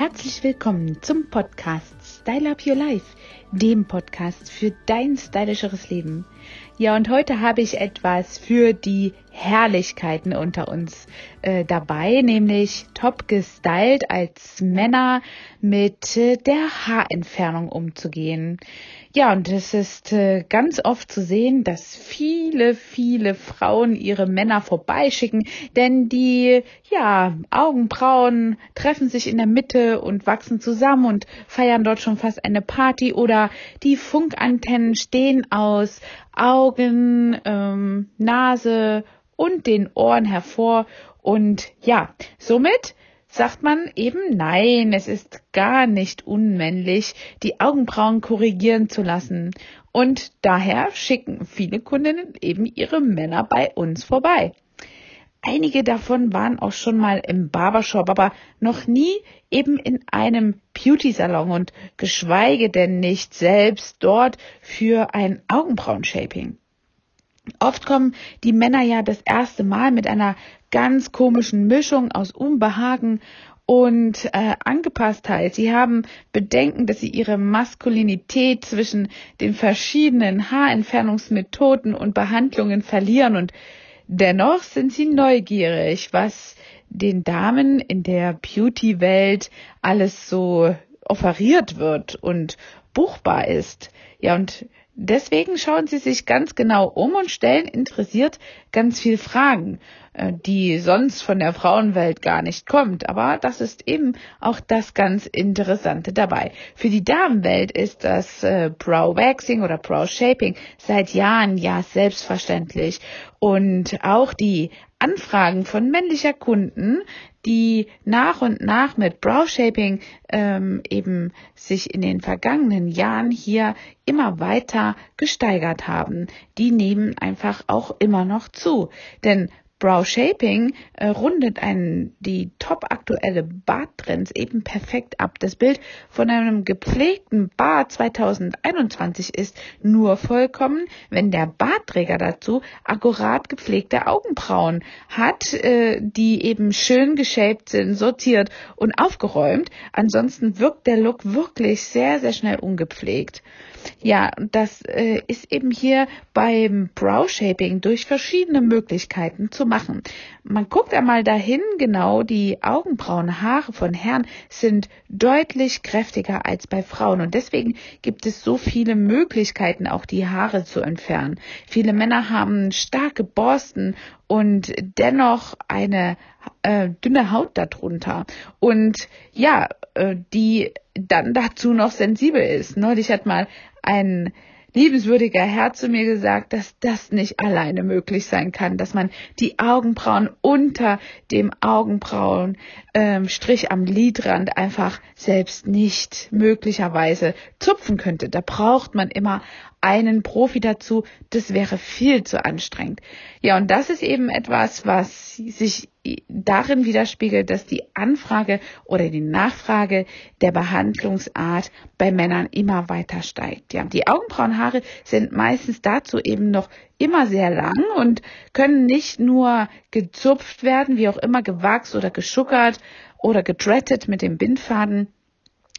Herzlich willkommen zum Podcast Style Up Your Life, dem Podcast für dein stylischeres Leben. Ja, und heute habe ich etwas für die Herrlichkeiten unter uns äh, dabei, nämlich top gestylt als Männer mit äh, der Haarentfernung umzugehen. Ja, und es ist äh, ganz oft zu sehen, dass viele, viele Frauen ihre Männer vorbeischicken, denn die, ja, Augenbrauen treffen sich in der Mitte und wachsen zusammen und feiern dort schon fast eine Party oder die Funkantennen stehen aus Augen, ähm, Nase und den Ohren hervor und ja, somit sagt man eben nein, es ist gar nicht unmännlich, die Augenbrauen korrigieren zu lassen. Und daher schicken viele Kundinnen eben ihre Männer bei uns vorbei. Einige davon waren auch schon mal im Barbershop, aber noch nie eben in einem Beauty-Salon und geschweige denn nicht selbst dort für ein Augenbrauenshaping. Oft kommen die Männer ja das erste Mal mit einer ganz komischen Mischung aus Unbehagen und äh, Angepasstheit. Sie haben Bedenken, dass sie ihre Maskulinität zwischen den verschiedenen Haarentfernungsmethoden und Behandlungen verlieren und dennoch sind sie neugierig, was den Damen in der Beauty-Welt alles so offeriert wird und buchbar ist. Ja, und Deswegen schauen Sie sich ganz genau um und stellen interessiert ganz viel Fragen, äh, die sonst von der Frauenwelt gar nicht kommt. Aber das ist eben auch das ganz Interessante dabei. Für die Damenwelt ist das äh, Brow Waxing oder Brow Shaping seit Jahren ja selbstverständlich. Und auch die Anfragen von männlicher Kunden, die nach und nach mit Brow Shaping ähm, eben sich in den vergangenen Jahren hier immer weiter gesteigert haben, die nehmen einfach auch immer noch zu. Denn Brow Shaping äh, rundet einen, die top aktuelle Barttrends eben perfekt ab. Das Bild von einem gepflegten Bart 2021 ist nur vollkommen, wenn der Bartträger dazu akkurat gepflegte Augenbrauen hat, äh, die eben schön geshaped sind, sortiert und aufgeräumt. Ansonsten wirkt der Look wirklich sehr, sehr schnell ungepflegt. Ja, das äh, ist eben hier beim Brow Shaping durch verschiedene Möglichkeiten zu machen. Man guckt einmal dahin, genau, die Augenbrauenhaare von Herren sind deutlich kräftiger als bei Frauen und deswegen gibt es so viele Möglichkeiten, auch die Haare zu entfernen. Viele Männer haben starke Borsten und dennoch eine äh, dünne Haut darunter. Und ja, äh, die dann dazu noch sensibel ist. Neulich hat mal ein liebenswürdiger Herr zu mir gesagt, dass das nicht alleine möglich sein kann, dass man die Augenbrauen unter dem Augenbrauenstrich ähm, am Lidrand einfach selbst nicht möglicherweise zupfen könnte. Da braucht man immer einen Profi dazu, das wäre viel zu anstrengend. Ja, und das ist eben etwas, was sich darin widerspiegelt, dass die Anfrage oder die Nachfrage der Behandlungsart bei Männern immer weiter steigt. Ja, die Augenbrauenhaare sind meistens dazu eben noch immer sehr lang und können nicht nur gezupft werden, wie auch immer gewachst oder geschuckert oder gedrettet mit dem Bindfaden,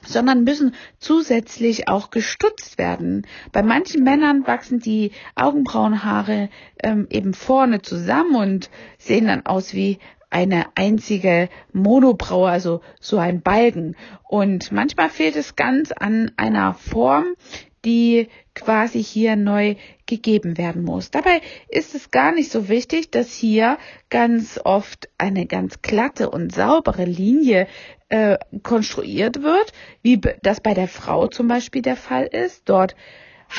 sondern müssen zusätzlich auch gestutzt werden. Bei manchen Männern wachsen die Augenbrauenhaare ähm, eben vorne zusammen und sehen dann aus wie eine einzige Monobraue, also so ein Balken. Und manchmal fehlt es ganz an einer Form, die quasi hier neu gegeben werden muss. Dabei ist es gar nicht so wichtig, dass hier ganz oft eine ganz glatte und saubere Linie äh, konstruiert wird, wie das bei der Frau zum Beispiel der Fall ist. Dort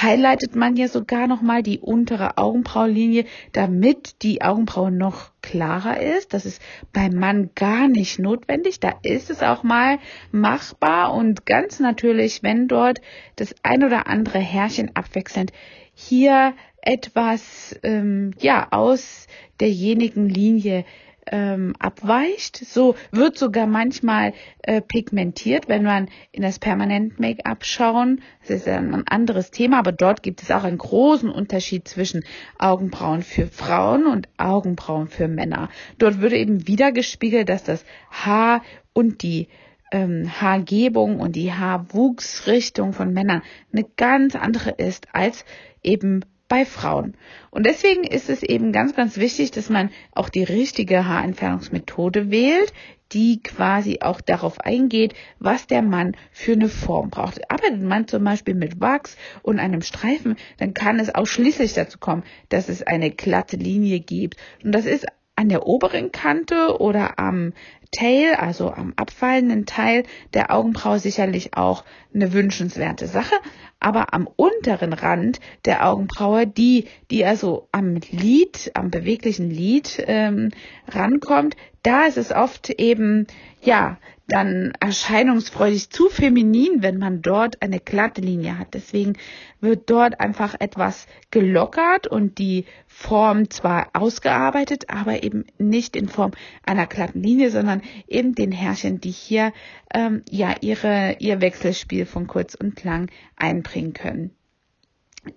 highlightet man ja sogar nochmal die untere Augenbrauenlinie, damit die Augenbraue noch klarer ist. Das ist beim Mann gar nicht notwendig. Da ist es auch mal machbar und ganz natürlich, wenn dort das ein oder andere Härchen abwechselnd hier etwas ähm, ja aus derjenigen Linie ähm, abweicht. So wird sogar manchmal äh, pigmentiert, wenn man in das Permanent Make-up schauen. Das ist ein anderes Thema, aber dort gibt es auch einen großen Unterschied zwischen Augenbrauen für Frauen und Augenbrauen für Männer. Dort würde eben wieder gespiegelt, dass das Haar und die ähm, Haargebung und die Haarwuchsrichtung von Männern eine ganz andere ist als eben bei Frauen. Und deswegen ist es eben ganz, ganz wichtig, dass man auch die richtige Haarentfernungsmethode wählt, die quasi auch darauf eingeht, was der Mann für eine Form braucht. Arbeitet man zum Beispiel mit Wachs und einem Streifen, dann kann es ausschließlich dazu kommen, dass es eine glatte Linie gibt. Und das ist an der oberen Kante oder am Tail, also am abfallenden Teil der Augenbraue sicherlich auch eine wünschenswerte Sache, aber am unteren Rand der Augenbraue, die, die also am Lid, am beweglichen Lid ähm, rankommt, da ist es oft eben, ja, dann erscheinungsfreudig zu feminin, wenn man dort eine glatte Linie hat. Deswegen wird dort einfach etwas gelockert und die Form zwar ausgearbeitet, aber eben nicht in Form einer glatten Linie, sondern eben den Härchen, die hier ähm, ja ihre ihr Wechselspiel von kurz und lang einbringen können.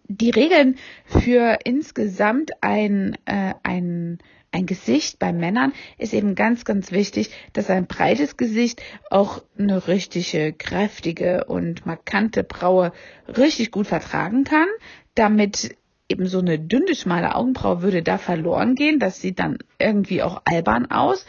Die Regeln für insgesamt ein äh, ein ein Gesicht bei Männern ist eben ganz, ganz wichtig, dass ein breites Gesicht auch eine richtige, kräftige und markante Braue richtig gut vertragen kann, damit eben so eine dünne, schmale Augenbraue würde da verloren gehen. Das sieht dann irgendwie auch albern aus.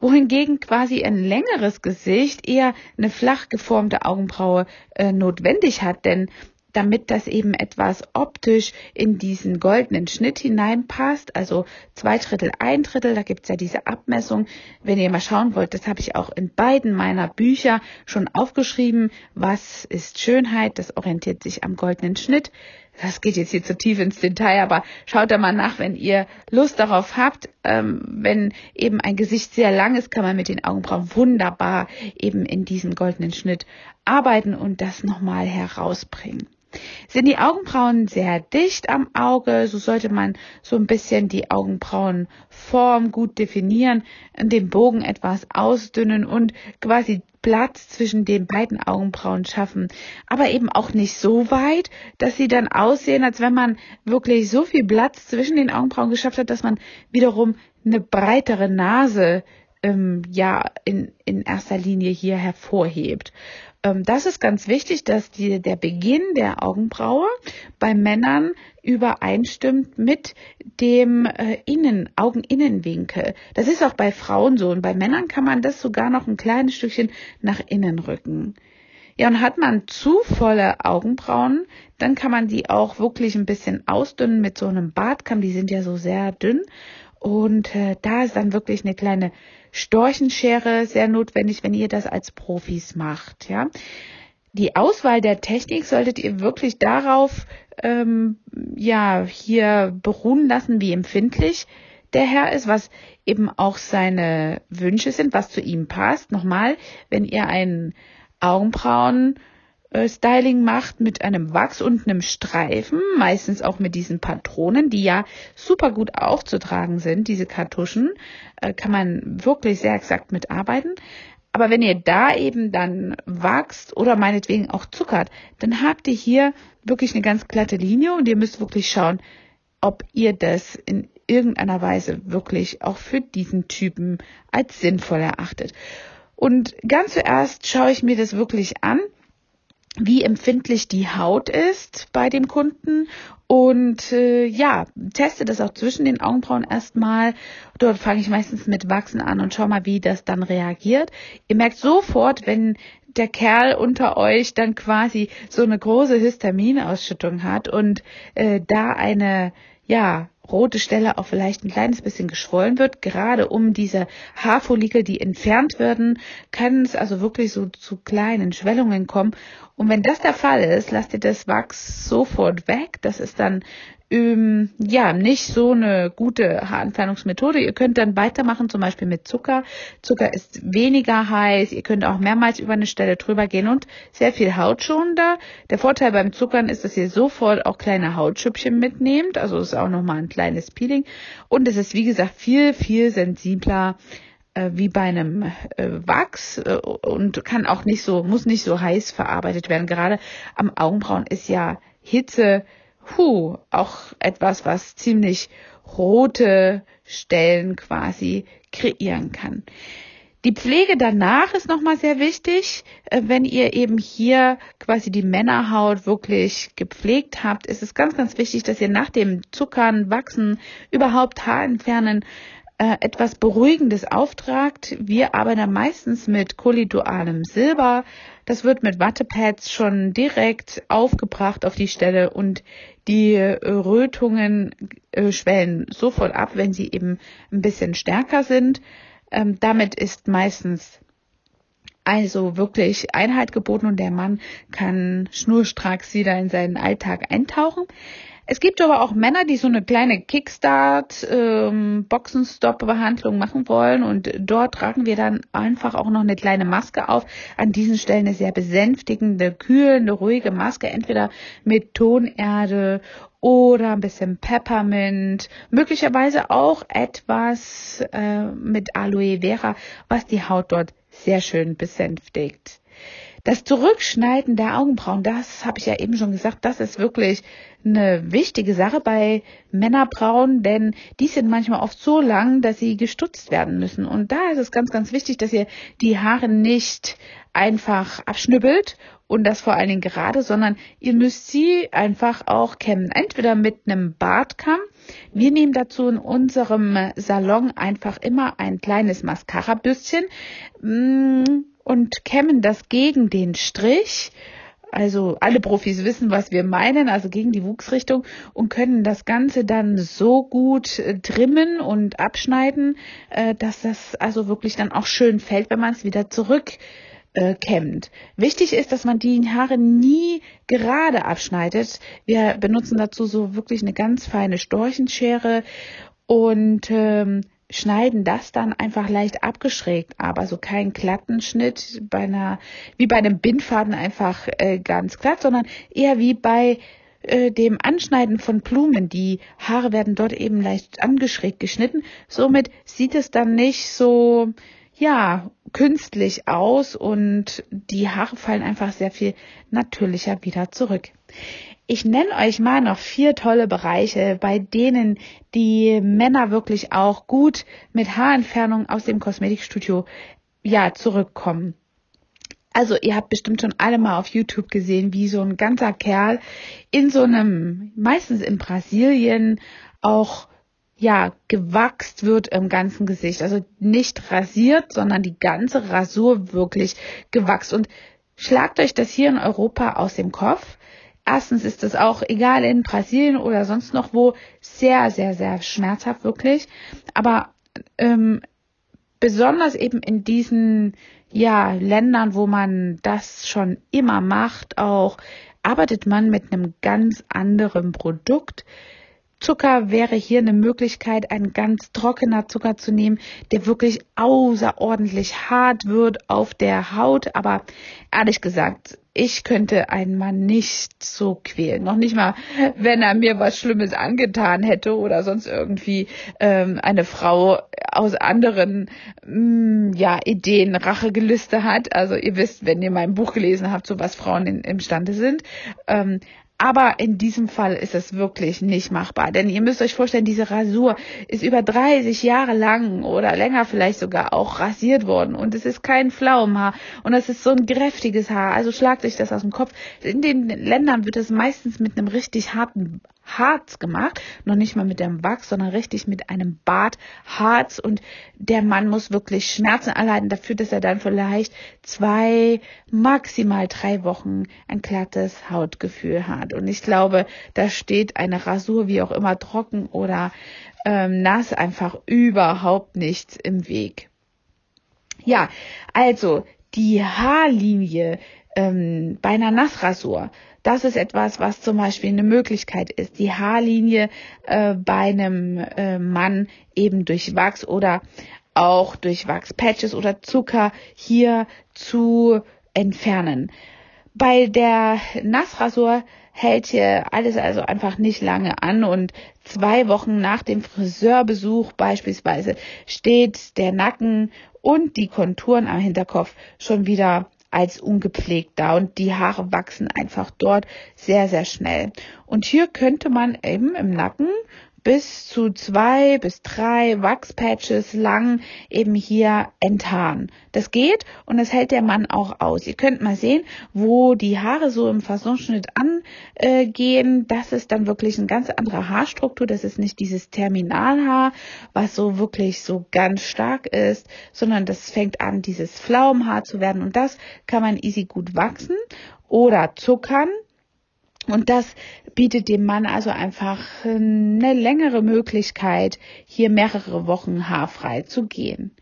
Wohingegen quasi ein längeres Gesicht eher eine flach geformte Augenbraue äh, notwendig hat, denn damit das eben etwas optisch in diesen goldenen Schnitt hineinpasst. Also zwei Drittel, ein Drittel, da gibt's ja diese Abmessung. Wenn ihr mal schauen wollt, das habe ich auch in beiden meiner Bücher schon aufgeschrieben. Was ist Schönheit? Das orientiert sich am goldenen Schnitt. Das geht jetzt hier zu tief ins Detail, aber schaut da mal nach, wenn ihr Lust darauf habt. Ähm, wenn eben ein Gesicht sehr lang ist, kann man mit den Augenbrauen wunderbar eben in diesem goldenen Schnitt arbeiten und das nochmal herausbringen. Sind die Augenbrauen sehr dicht am Auge, so sollte man so ein bisschen die Augenbrauenform gut definieren, den Bogen etwas ausdünnen und quasi Platz zwischen den beiden Augenbrauen schaffen, aber eben auch nicht so weit, dass sie dann aussehen, als wenn man wirklich so viel Platz zwischen den Augenbrauen geschafft hat, dass man wiederum eine breitere Nase ähm, ja in, in erster Linie hier hervorhebt. Ähm, das ist ganz wichtig, dass die, der Beginn der Augenbraue bei Männern übereinstimmt mit dem äh, Innen, Augeninnenwinkel. Das ist auch bei Frauen so und bei Männern kann man das sogar noch ein kleines Stückchen nach innen rücken. Ja, und hat man zu volle Augenbrauen, dann kann man die auch wirklich ein bisschen ausdünnen mit so einem Bartkamm. Die sind ja so sehr dünn. Und äh, da ist dann wirklich eine kleine Storchenschere sehr notwendig, wenn ihr das als Profis macht. Ja, die Auswahl der Technik solltet ihr wirklich darauf ähm, ja hier beruhen lassen, wie empfindlich der Herr ist, was eben auch seine Wünsche sind, was zu ihm passt. Nochmal, wenn ihr einen Augenbrauen Styling macht mit einem Wachs und einem Streifen, meistens auch mit diesen Patronen, die ja super gut aufzutragen sind, diese Kartuschen, äh, kann man wirklich sehr exakt mitarbeiten. Aber wenn ihr da eben dann wachst oder meinetwegen auch zuckert, dann habt ihr hier wirklich eine ganz glatte Linie und ihr müsst wirklich schauen, ob ihr das in irgendeiner Weise wirklich auch für diesen Typen als sinnvoll erachtet. Und ganz zuerst schaue ich mir das wirklich an wie empfindlich die Haut ist bei dem Kunden und äh, ja, teste das auch zwischen den Augenbrauen erstmal. Dort fange ich meistens mit Wachsen an und schau mal, wie das dann reagiert. Ihr merkt sofort, wenn der Kerl unter euch dann quasi so eine große Histaminausschüttung hat und äh, da eine ja rote Stelle auch vielleicht ein kleines bisschen geschwollen wird, gerade um diese Haarfollikel, die entfernt werden, kann es also wirklich so zu kleinen Schwellungen kommen. Und wenn das der Fall ist, lasst ihr das Wachs sofort weg. Das ist dann ähm, ja nicht so eine gute Haarentfernungsmethode. Ihr könnt dann weitermachen, zum Beispiel mit Zucker. Zucker ist weniger heiß. Ihr könnt auch mehrmals über eine Stelle drüber gehen und sehr viel hautschonender. Der Vorteil beim Zuckern ist, dass ihr sofort auch kleine Hautschüppchen mitnehmt. Also ist auch nochmal ein kleines Peeling. Und es ist, wie gesagt, viel, viel sensibler äh, wie bei einem äh, Wachs äh, und kann auch nicht so, muss nicht so heiß verarbeitet werden. Gerade am Augenbrauen ist ja Hitze Huh, auch etwas, was ziemlich rote Stellen quasi kreieren kann. Die Pflege danach ist nochmal sehr wichtig. Äh, wenn ihr eben hier quasi die Männerhaut wirklich gepflegt habt, ist es ganz, ganz wichtig, dass ihr nach dem Zuckern, Wachsen, überhaupt Haar entfernen, äh, etwas Beruhigendes auftragt. Wir arbeiten meistens mit kollidualem Silber. Das wird mit Wattepads schon direkt aufgebracht auf die Stelle und die Rötungen äh, schwellen sofort ab, wenn sie eben ein bisschen stärker sind. Ähm, damit ist meistens also wirklich Einheit geboten und der Mann kann schnurstracks wieder in seinen Alltag eintauchen. Es gibt aber auch Männer, die so eine kleine Kickstart ähm, machen wollen und dort tragen wir dann einfach auch noch eine kleine Maske auf. An diesen Stellen eine sehr besänftigende, kühlende, ruhige Maske, entweder mit Tonerde oder ein bisschen Peppermint, möglicherweise auch etwas äh, mit Aloe Vera, was die Haut dort sehr schön besänftigt. Das Zurückschneiden der Augenbrauen, das habe ich ja eben schon gesagt, das ist wirklich eine wichtige Sache bei Männerbrauen, denn die sind manchmal oft so lang, dass sie gestutzt werden müssen. Und da ist es ganz, ganz wichtig, dass ihr die Haare nicht einfach abschnüppelt und das vor allen Dingen gerade, sondern ihr müsst sie einfach auch kämmen. Entweder mit einem Bartkamm. Wir nehmen dazu in unserem Salon einfach immer ein kleines Mascara-Büstchen. Mm, und kämmen das gegen den Strich. Also alle Profis wissen, was wir meinen, also gegen die Wuchsrichtung und können das Ganze dann so gut äh, trimmen und abschneiden, äh, dass das also wirklich dann auch schön fällt, wenn man es wieder zurück äh, kämmt. Wichtig ist, dass man die Haare nie gerade abschneidet. Wir benutzen dazu so wirklich eine ganz feine Storchenschere und ähm, schneiden das dann einfach leicht abgeschrägt ab, also kein glatten Schnitt bei einer, wie bei einem Bindfaden einfach äh, ganz glatt, sondern eher wie bei äh, dem Anschneiden von Blumen. Die Haare werden dort eben leicht angeschrägt geschnitten. Somit sieht es dann nicht so, ja, künstlich aus und die Haare fallen einfach sehr viel natürlicher wieder zurück. Ich nenne euch mal noch vier tolle Bereiche, bei denen die Männer wirklich auch gut mit Haarentfernung aus dem Kosmetikstudio ja zurückkommen. Also ihr habt bestimmt schon alle mal auf YouTube gesehen, wie so ein ganzer Kerl in so einem, meistens in Brasilien, auch ja, gewachst wird im ganzen Gesicht. Also nicht rasiert, sondern die ganze Rasur wirklich gewachst. Und schlagt euch das hier in Europa aus dem Kopf. Erstens ist es auch egal in Brasilien oder sonst noch wo sehr, sehr, sehr schmerzhaft wirklich. Aber ähm, besonders eben in diesen ja Ländern, wo man das schon immer macht, auch arbeitet man mit einem ganz anderen Produkt. Zucker wäre hier eine Möglichkeit, ein ganz trockener Zucker zu nehmen, der wirklich außerordentlich hart wird auf der Haut. Aber ehrlich gesagt, ich könnte einen Mann nicht so quälen. Noch nicht mal, wenn er mir was Schlimmes angetan hätte oder sonst irgendwie ähm, eine Frau aus anderen mh, mm, ja, Ideen Rachegelüste hat. Also ihr wisst, wenn ihr mein Buch gelesen habt, so was Frauen in, imstande sind. Ähm, aber in diesem Fall ist es wirklich nicht machbar. Denn ihr müsst euch vorstellen, diese Rasur ist über 30 Jahre lang oder länger vielleicht sogar auch rasiert worden. Und es ist kein Pflaumenhaar. Und es ist so ein kräftiges Haar. Also schlagt euch das aus dem Kopf. In den Ländern wird es meistens mit einem richtig harten Harz gemacht, noch nicht mal mit dem Wachs, sondern richtig mit einem Bartharz und der Mann muss wirklich Schmerzen erleiden dafür, dass er dann vielleicht zwei, maximal drei Wochen ein glattes Hautgefühl hat. Und ich glaube, da steht eine Rasur, wie auch immer, trocken oder ähm, nass, einfach überhaupt nichts im Weg. Ja, also die Haarlinie ähm, bei einer Nassrasur das ist etwas, was zum Beispiel eine Möglichkeit ist, die Haarlinie äh, bei einem äh, Mann eben durch Wachs oder auch durch Wachspatches oder Zucker hier zu entfernen. Bei der Nassrasur hält hier alles also einfach nicht lange an und zwei Wochen nach dem Friseurbesuch beispielsweise steht der Nacken und die Konturen am Hinterkopf schon wieder als ungepflegt da und die Haare wachsen einfach dort sehr, sehr schnell. Und hier könnte man eben im Nacken bis zu zwei bis drei Wachspatches lang eben hier enthaaren. Das geht und das hält der Mann auch aus. Ihr könnt mal sehen, wo die Haare so im Fasonschnitt angehen. Das ist dann wirklich eine ganz andere Haarstruktur. Das ist nicht dieses Terminalhaar, was so wirklich so ganz stark ist, sondern das fängt an, dieses Pflaumenhaar zu werden und das kann man easy gut wachsen oder zuckern. Und das bietet dem Mann also einfach eine längere Möglichkeit, hier mehrere Wochen haarfrei zu gehen.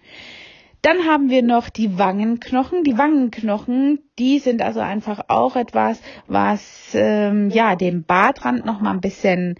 Dann haben wir noch die Wangenknochen. Die Wangenknochen, die sind also einfach auch etwas, was ähm, ja den Bartrand noch mal ein bisschen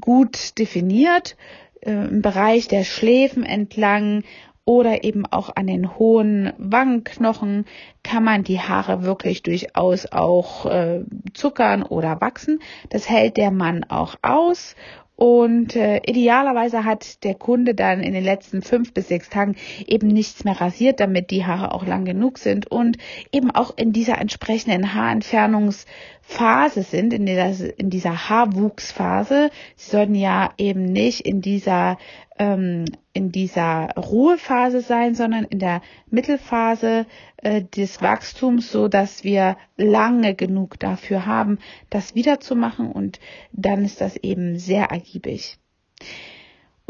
gut definiert. Äh, Im Bereich der Schläfen entlang oder eben auch an den hohen Wangenknochen kann man die Haare wirklich durchaus auch äh, zuckern oder wachsen. Das hält der Mann auch aus und äh, idealerweise hat der Kunde dann in den letzten fünf bis sechs Tagen eben nichts mehr rasiert, damit die Haare auch lang genug sind und eben auch in dieser entsprechenden Haarentfernungsphase sind, in dieser, in dieser Haarwuchsphase. Sie sollten ja eben nicht in dieser ähm, in dieser Ruhephase sein, sondern in der Mittelphase äh, des Wachstums, so dass wir lange genug dafür haben, das wiederzumachen und dann ist das eben sehr ergiebig.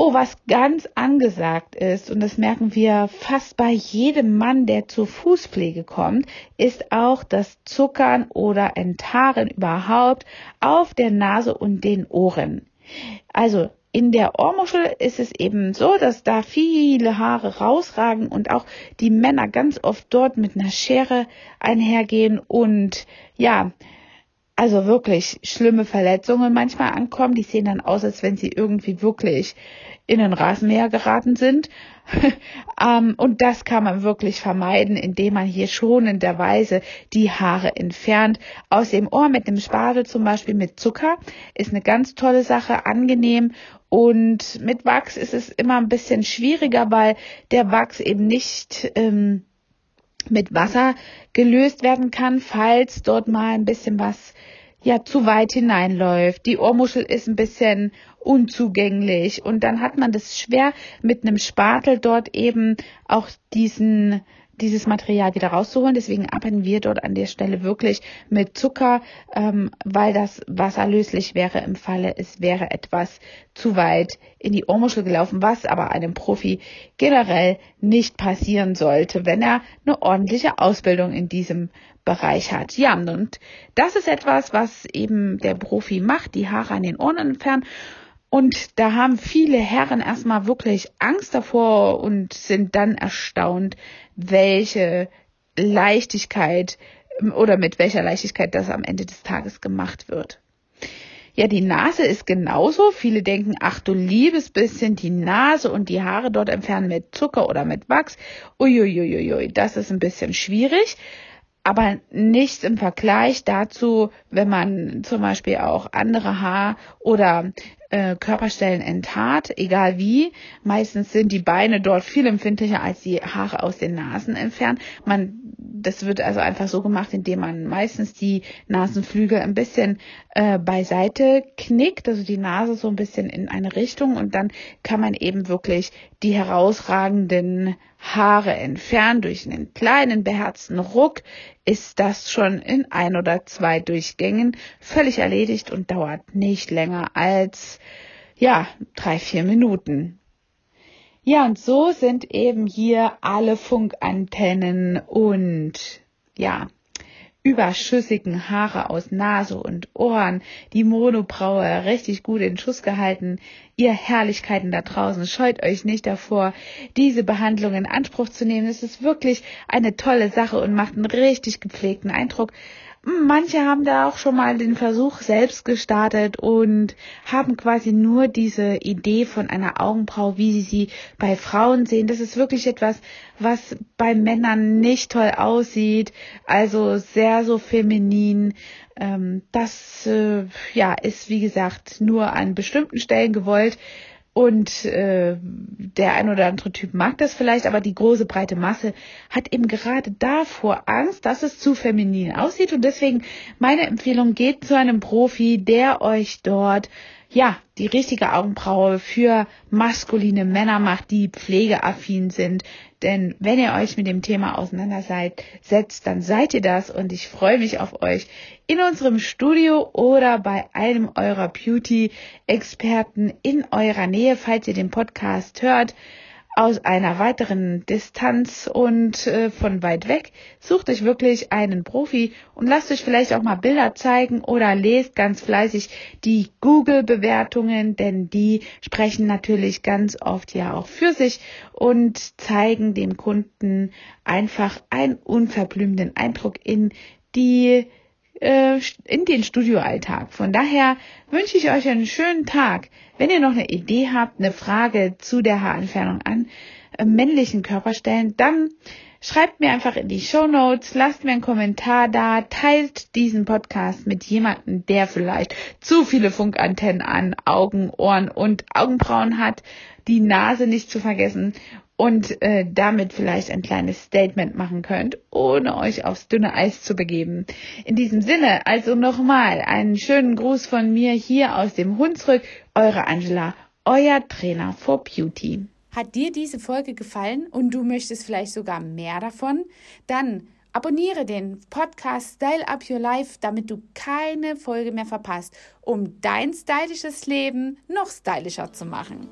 Oh, was ganz angesagt ist, und das merken wir fast bei jedem Mann, der zur Fußpflege kommt, ist auch das Zuckern oder Enthaaren überhaupt auf der Nase und den Ohren. Also in der Ohrmuschel ist es eben so, dass da viele Haare rausragen und auch die Männer ganz oft dort mit einer Schere einhergehen und ja, also wirklich schlimme Verletzungen manchmal ankommen. Die sehen dann aus, als wenn sie irgendwie wirklich in den Rasenmäher geraten sind. ähm, und das kann man wirklich vermeiden, indem man hier schonenderweise die Haare entfernt. Aus dem Ohr mit dem Spatel zum Beispiel mit Zucker ist eine ganz tolle Sache, angenehm. Und mit Wachs ist es immer ein bisschen schwieriger, weil der Wachs eben nicht ähm, mit Wasser gelöst werden kann, falls dort mal ein bisschen was ja zu weit hineinläuft. Die Ohrmuschel ist ein bisschen unzugänglich und dann hat man das schwer mit einem Spatel dort eben auch diesen dieses Material wieder rauszuholen. Deswegen arbeiten wir dort an der Stelle wirklich mit Zucker, ähm, weil das wasserlöslich wäre im Falle, es wäre etwas zu weit in die Ohrmuschel gelaufen, was aber einem Profi generell nicht passieren sollte, wenn er eine ordentliche Ausbildung in diesem Bereich hat. Ja, und das ist etwas, was eben der Profi macht, die Haare an den Ohren entfernen. Und da haben viele Herren erstmal wirklich Angst davor und sind dann erstaunt, welche Leichtigkeit oder mit welcher Leichtigkeit das am Ende des Tages gemacht wird. Ja, die Nase ist genauso. Viele denken, ach du liebes bisschen, die Nase und die Haare dort entfernen mit Zucker oder mit Wachs. Uiuiuiui, das ist ein bisschen schwierig aber nichts im Vergleich dazu, wenn man zum Beispiel auch andere Haar- oder äh, Körperstellen enthaart, egal wie. Meistens sind die Beine dort viel empfindlicher als die Haare aus den Nasen entfernt. Man, das wird also einfach so gemacht, indem man meistens die Nasenflügel ein bisschen äh, beiseite knickt, also die Nase so ein bisschen in eine Richtung und dann kann man eben wirklich die herausragenden Haare entfernen durch einen kleinen beherzten Ruck ist das schon in ein oder zwei Durchgängen völlig erledigt und dauert nicht länger als, ja, drei, vier Minuten. Ja, und so sind eben hier alle Funkantennen und, ja, überschüssigen Haare aus Nase und Ohren, die Monobraue richtig gut in Schuss gehalten. Ihr Herrlichkeiten da draußen, scheut euch nicht davor, diese Behandlung in Anspruch zu nehmen. Es ist wirklich eine tolle Sache und macht einen richtig gepflegten Eindruck. Manche haben da auch schon mal den Versuch selbst gestartet und haben quasi nur diese Idee von einer Augenbraue, wie sie sie bei Frauen sehen. Das ist wirklich etwas, was bei Männern nicht toll aussieht. Also sehr so feminin. Ähm, das äh, ja ist wie gesagt nur an bestimmten Stellen gewollt. Und äh, der ein oder andere Typ mag das vielleicht, aber die große breite Masse hat eben gerade davor Angst, dass es zu feminin aussieht. Und deswegen meine Empfehlung, geht zu einem Profi, der euch dort ja, die richtige Augenbraue für maskuline Männer macht, die pflegeaffin sind. Denn wenn ihr euch mit dem Thema auseinandersetzt, dann seid ihr das und ich freue mich auf euch in unserem Studio oder bei einem eurer Beauty-Experten in eurer Nähe, falls ihr den Podcast hört aus einer weiteren Distanz und äh, von weit weg. Sucht euch wirklich einen Profi und lasst euch vielleicht auch mal Bilder zeigen oder lest ganz fleißig die Google-Bewertungen, denn die sprechen natürlich ganz oft ja auch für sich und zeigen dem Kunden einfach einen unverblümten Eindruck in die äh, in den Studioalltag. Von daher wünsche ich euch einen schönen Tag. Wenn ihr noch eine Idee habt, eine Frage zu der Haarentfernung an äh, männlichen Körperstellen, dann schreibt mir einfach in die Show Notes, lasst mir einen Kommentar da, teilt diesen Podcast mit jemandem, der vielleicht zu viele Funkantennen an Augen, Ohren und Augenbrauen hat, die Nase nicht zu vergessen und äh, damit vielleicht ein kleines Statement machen könnt, ohne euch aufs dünne Eis zu begeben. In diesem Sinne, also nochmal einen schönen Gruß von mir hier aus dem Hunsrück, eure Angela, euer Trainer for Beauty. Hat dir diese Folge gefallen und du möchtest vielleicht sogar mehr davon? Dann abonniere den Podcast Style Up Your Life, damit du keine Folge mehr verpasst, um dein stylisches Leben noch stylischer zu machen.